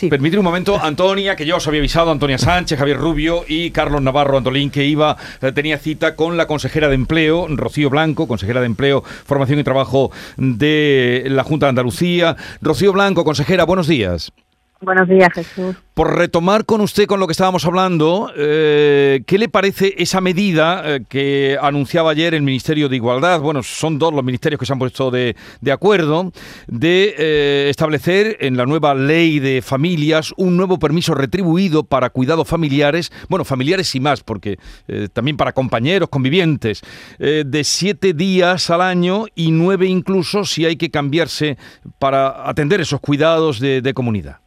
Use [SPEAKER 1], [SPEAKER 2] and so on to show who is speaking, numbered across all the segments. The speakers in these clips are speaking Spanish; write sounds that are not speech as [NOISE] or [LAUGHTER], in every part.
[SPEAKER 1] Sí.
[SPEAKER 2] Permíteme un momento, Antonia, que yo os había avisado, Antonia Sánchez, Javier Rubio y Carlos Navarro Antolín, que iba, eh, tenía cita con la consejera de Empleo, Rocío Blanco, consejera de Empleo, Formación y Trabajo de la Junta de Andalucía. Rocío Blanco, consejera, buenos días.
[SPEAKER 3] Buenos días, Jesús.
[SPEAKER 2] Por retomar con usted con lo que estábamos hablando, eh, ¿qué le parece esa medida eh, que anunciaba ayer el Ministerio de Igualdad? Bueno, son dos los ministerios que se han puesto de, de acuerdo, de eh, establecer en la nueva ley de familias un nuevo permiso retribuido para cuidados familiares, bueno, familiares y más, porque también para compañeros, convivientes, de siete días al año y nueve incluso si hay que cambiarse para atender esos cuidados de comunidad.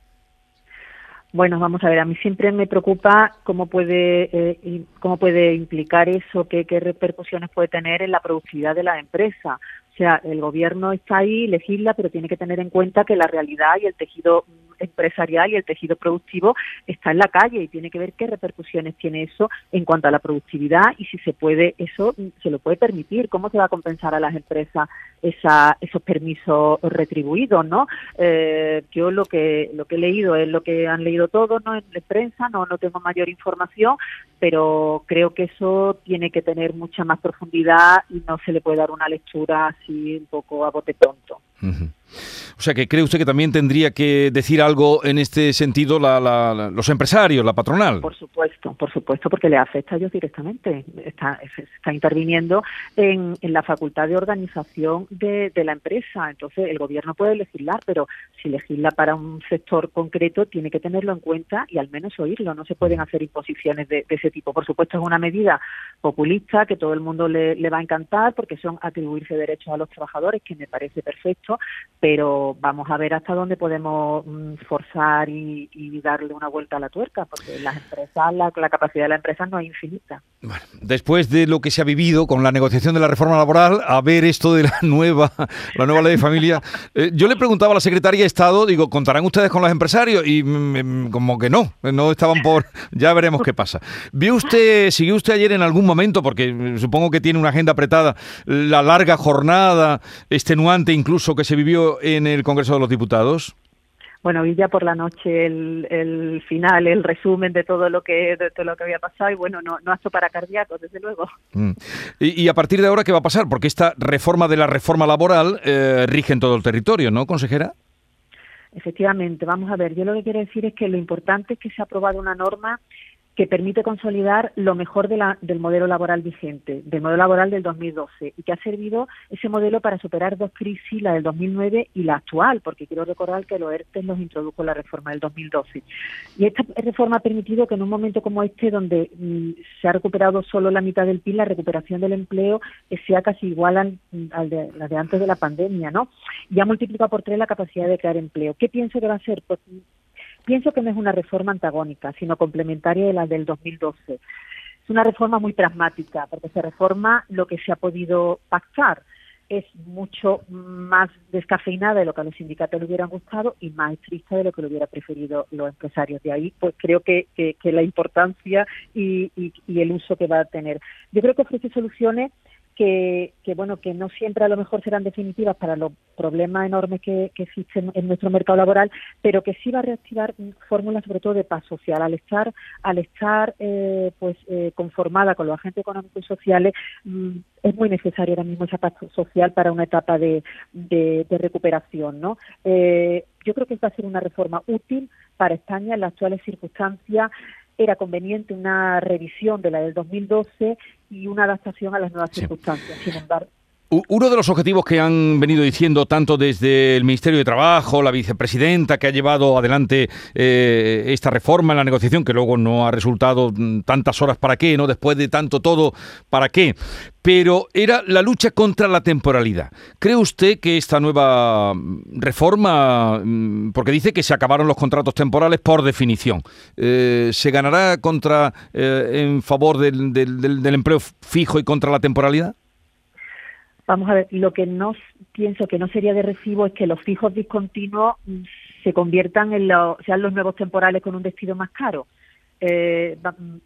[SPEAKER 3] Bueno, vamos a ver, a mí siempre me preocupa cómo puede, eh, cómo puede implicar eso, qué, qué repercusiones puede tener en la productividad de la empresa. O sea, el gobierno está ahí, legisla, pero tiene que tener en cuenta que la realidad y el tejido empresarial y el tejido productivo está en la calle y tiene que ver qué repercusiones tiene eso en cuanto a la productividad y si se puede, eso se lo puede permitir, cómo se va a compensar a las empresas esa, esos permisos retribuidos, ¿no? Eh, yo lo que lo que he leído es lo que han leído todos, ¿no? En la prensa, no no tengo mayor información, pero creo que eso tiene que tener mucha más profundidad y no se le puede dar una lectura así un poco a bote pronto.
[SPEAKER 2] O sea, que cree usted que también tendría que decir algo en este sentido la- la- la- los empresarios, la patronal.
[SPEAKER 3] Por supuesto, por supuesto, porque le afecta a ellos directamente. Está, está interviniendo en, la facultad de organización de, la empresa. Entonces, el gobierno puede legislar, pero si legisla para un sector concreto, tiene que tenerlo en cuenta y al menos oírlo. No se pueden hacer imposiciones de, de ese tipo. Por supuesto, es una medida populista que todo el mundo le va a encantar porque son atribuirse derechos a los trabajadores, que me parece perfecto, pero vamos a ver hasta dónde podemos mm, forzar y, darle una vuelta a la tuerca, porque las empresas, la, la capacidad de las empresas no es infinita.
[SPEAKER 2] Bueno, después de lo que se ha vivido con la negociación de la reforma laboral, a ver esto de la [LAUGHS] nueva, la nueva ley de familia, eh, yo le preguntaba a la secretaria de Estado, digo, ¿contarán ustedes con los empresarios? Y mm, mm, como que no, no estaban por, [LAUGHS] ya veremos qué pasa. ¿Vio usted, siguió usted ayer en algún momento, porque mm, supongo que tiene una agenda apretada, la larga jornada extenuante incluso que se vivió en el Congreso de los Diputados?
[SPEAKER 3] Bueno, vi ya por la noche el, el final, el resumen de todo lo que de todo lo que había pasado y bueno, no, no apto para cardíacos, desde luego.
[SPEAKER 2] Mm. Y, y a partir de ahora, ¿qué va a pasar? Porque esta reforma de la reforma laboral eh, rige en todo el territorio, ¿no, consejera?
[SPEAKER 3] Efectivamente, vamos a ver, yo lo que quiero decir es que lo importante es que se ha aprobado una norma que permite consolidar lo mejor de la, del modelo laboral vigente, del modelo laboral del 2012, y que ha servido ese modelo para superar dos crisis, la del 2009 y la actual, porque quiero recordar que los ERTE los introdujo la reforma del 2012. Y esta reforma ha permitido que en un momento como este, donde mm, se ha recuperado solo la mitad del PIB, la recuperación del empleo eh, sea casi igual al, al de la de antes de la pandemia, ¿no? Y ha multiplicado por tres la capacidad de crear empleo. ¿Qué pienso que va a ser? Pienso que no es una reforma antagónica, sino complementaria de la del 2012. Es una reforma muy pragmática, porque se reforma lo que se ha podido pactar. Es mucho más descafeinada de lo que a los sindicatos le hubieran gustado y más estricta de lo que le hubiera preferido los empresarios. De ahí, pues creo que, que, la importancia y, y el uso que va a tener. Yo creo que ofrece soluciones que, que, bueno que no siempre a lo mejor serán definitivas para los problemas enormes que, que existen en nuestro mercado laboral, pero que sí va a reactivar fórmulas sobre todo de paz social. Al estar al estar eh, pues eh, conformada con los agentes económicos y sociales mmm, es muy necesaria ahora mismo esa paz social para una etapa de recuperación, ¿no? Eh, yo creo que va a ser una reforma útil para España en las actuales circunstancias era conveniente una revisión de la del 2012 y una adaptación a las nuevas sí. circunstancias. Sin embargo,
[SPEAKER 2] uno de los objetivos que han venido diciendo tanto desde el Ministerio de Trabajo, la vicepresidenta que ha llevado adelante eh, esta reforma en la negociación, que luego no ha resultado tantas horas para qué, ¿no? Después de tanto todo, ¿para qué? Pero era la lucha contra la temporalidad. ¿Cree usted que esta nueva reforma, porque dice que se acabaron los contratos temporales por definición, eh, se ganará contra eh, en favor del, del, del empleo fijo y contra la temporalidad?
[SPEAKER 3] Vamos a ver, lo que no pienso que no sería de recibo es que los fijos discontinuos se conviertan en los, sean los nuevos temporales con un destino más caro. Eh,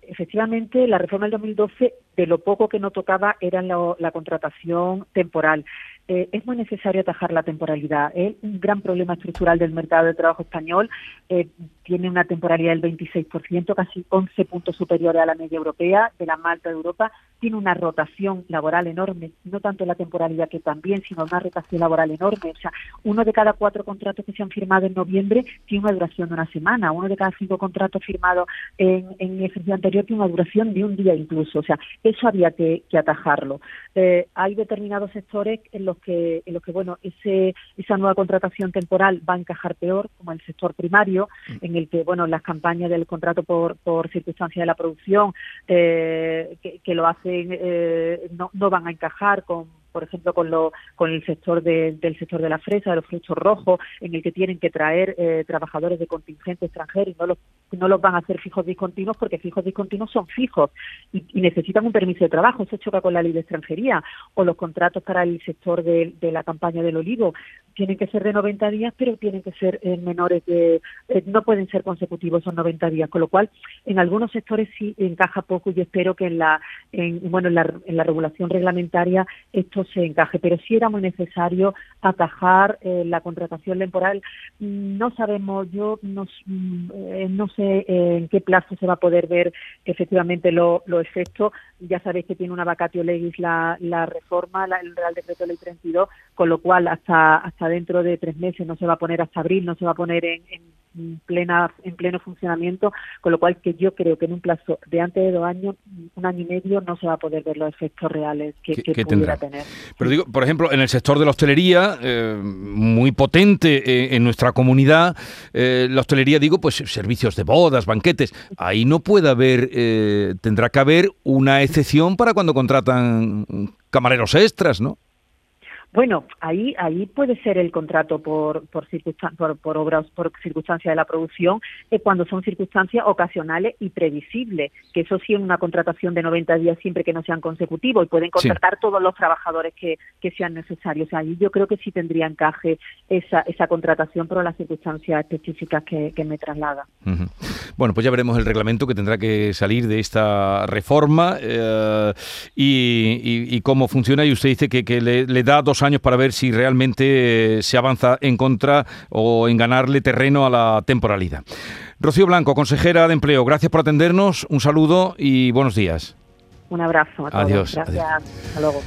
[SPEAKER 3] efectivamente, la reforma del 2012, de lo poco que no tocaba era la, la contratación temporal. Eh, es muy necesario atajar la temporalidad. Es un gran problema estructural del mercado de trabajo español. Eh, tiene una temporalidad del 26%, casi 11 puntos superiores a la media europea, de la Malta de Europa. Tiene una rotación laboral enorme, no tanto la temporalidad que también, sino una rotación laboral enorme. O sea, uno de cada cuatro contratos que se han firmado en noviembre tiene una duración de una semana. Uno de cada cinco contratos firmados en, en el ejercicio anterior tiene una duración de un día incluso. O sea, eso había que, atajarlo. Eh, hay determinados sectores en los que, en los que bueno, ese, esa nueva contratación temporal va a encajar peor, como el sector primario, mm. en el que, bueno, las campañas del contrato por, por circunstancia de la producción eh, que, lo hacen eh, no, no van a encajar con por ejemplo, con, lo, con el sector del sector de la fresa, de los frutos rojos, en el que tienen que traer eh, trabajadores de contingente extranjero y no los, no los van a hacer fijos discontinuos porque fijos discontinuos son fijos y, necesitan un permiso de trabajo. Eso choca con la ley de extranjería. O los contratos para el sector de, la campaña del olivo tienen que ser de 90 días, pero tienen que ser en menores de. Eh, no pueden ser consecutivos esos 90 días. Con lo cual, en algunos sectores sí encaja poco y espero que en la, en, bueno, en la, en la regulación reglamentaria esto se encaje, pero sí era muy necesario atajar eh, la contratación temporal. No sabemos, yo no, mm, eh, no sé en qué plazo se va a poder ver efectivamente los lo efectos. Ya sabéis que tiene una vacatio legis la, la reforma, la, el Real Decreto Ley 32, con lo cual hasta, hasta dentro de tres meses no se va a poner hasta abril, no se va a poner en plena en pleno funcionamiento, con lo cual que yo creo que en un plazo de antes de dos años, un año y medio, no se va a poder ver los efectos reales que, que pudiera tener.
[SPEAKER 2] Pero digo, por ejemplo, en el sector de la hostelería, eh, muy potente eh, en nuestra comunidad, eh, la hostelería, digo, pues servicios de bodas, banquetes, ahí no puede haber, tendrá que haber una excepción para cuando contratan camareros extras, ¿no?
[SPEAKER 3] Bueno, ahí ahí puede ser el contrato por por, por, obras por circunstancia de la producción eh, cuando son circunstancias ocasionales y previsibles, que eso sí es una contratación de 90 días siempre que no sean consecutivos y pueden contratar todos los trabajadores que, que sean necesarios. ahí yo creo que sí tendría encaje esa, esa contratación por las circunstancias específicas que, me traslada.
[SPEAKER 2] Bueno, pues ya veremos el reglamento que tendrá que salir de esta reforma eh, y, cómo funciona. Y usted dice que, que le, le da dos años para ver si realmente eh, se avanza en contra o en ganarle terreno a la temporalidad. Rocío Blanco, consejera de Empleo, gracias por atendernos, un saludo y buenos días.
[SPEAKER 3] Un abrazo a
[SPEAKER 2] todos. Adiós.
[SPEAKER 3] Gracias. Hasta luego.